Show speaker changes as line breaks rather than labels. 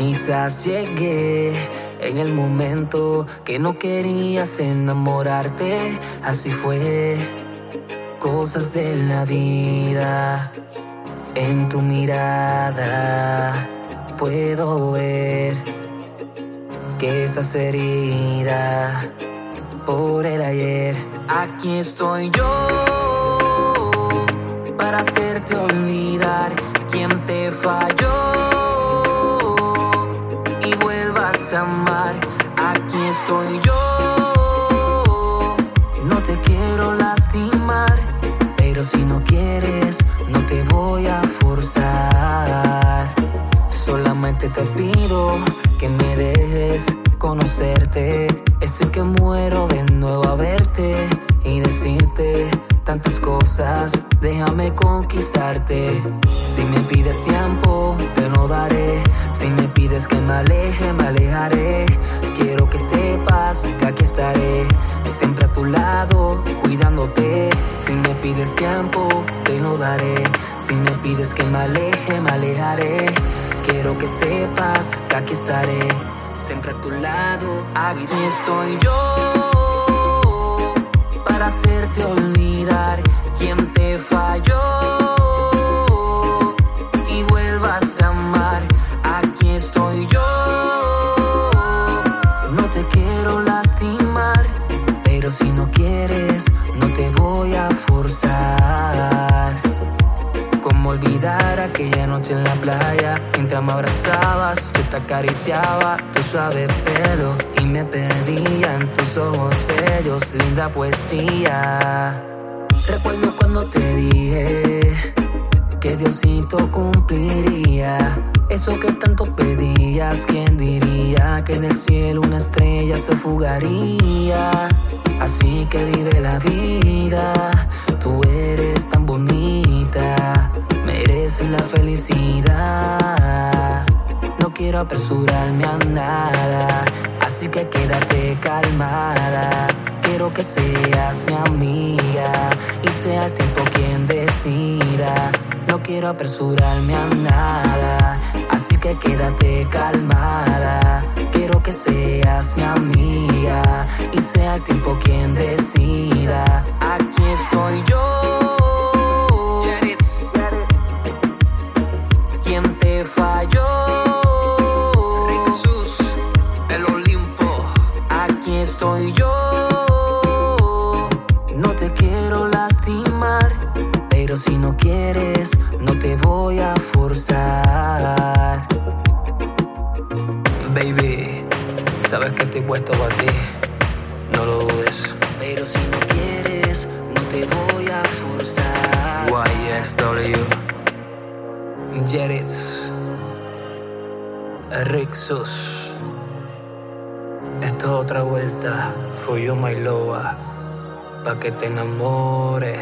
Quizás llegué en el momento que no querías enamorarte. Así fue, cosas de la vida. En tu mirada puedo ver que estás herida por el ayer. Aquí estoy yo para hacerte olvidar quién te falló pero si no quieres, no te voy a forzar. Solamente te pido que me dejes conocerte. Estoy que muero de nuevo a verte y decirte tantas cosas. Déjame conquistarte. Si me pides tiempo, te lo daré. Si me pides que me aleje, me alejaré. Quiero que sepas que aquí estaré, siempre a tu lado, cuidándote. Si pides tiempo, te lo daré. Si me pides que me aleje, me alejaré. Quiero que sepas que aquí estaré, siempre a tu lado. Aquí estoy yo para hacerte olvidar quién te falló. Aquella noche en la playa. Mientras me abrazabas, yo te acariciaba tu suave pelo y me perdía en tus ojos bellos, linda poesía. Recuerdo cuando te dije que Diosito cumpliría eso que tanto pedías. ¿Quién diría que en el cielo una estrella se fugaría? Así que vive la vida, quiero apresurarme a nada, así que quédate calmada. Quiero que seas mi amiga y sea el tiempo quien decida. No quiero apresurarme a nada, así que quédate calmada. Quiero que seas mi amiga y sea el tiempo quien decida. Aquí estoy yo estoy yo. No te quiero lastimar, pero si no quieres, no te voy a forzar. Baby, sabes que estoy puesto para ti, no lo dudes. Pero si no quieres, no te voy a forzar. YSW, Jerits, Rixus. Es otra vuelta, fui yo my pa' que te enamores.